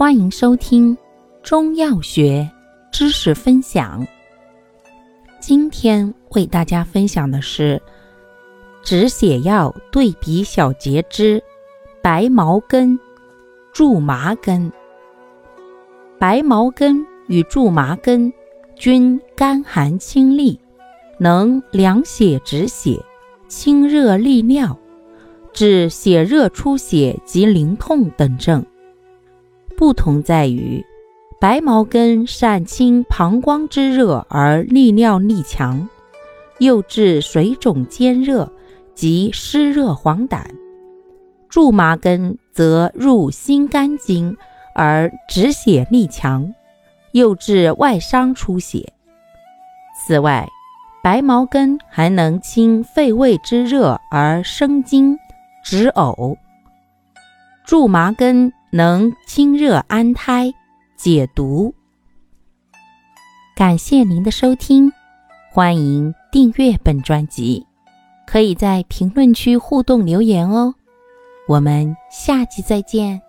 欢迎收听中药学知识分享。今天为大家分享的是止血药对比小节之白茅根、苎麻根。白茅根与苎麻根均甘寒清利，能凉血止血、清热利尿，治血热出血及淋痛等症。不同在于，白茅根善清膀胱之热而利尿力强，又治水肿兼热及湿热黄疸；苎麻根则入心肝经而止血力强，又治外伤出血。此外，白茅根还能清肺胃之热而生津止呕，苎麻根。能清热安胎、解毒。感谢您的收听，欢迎订阅本专辑，可以在评论区互动留言哦。我们下期再见。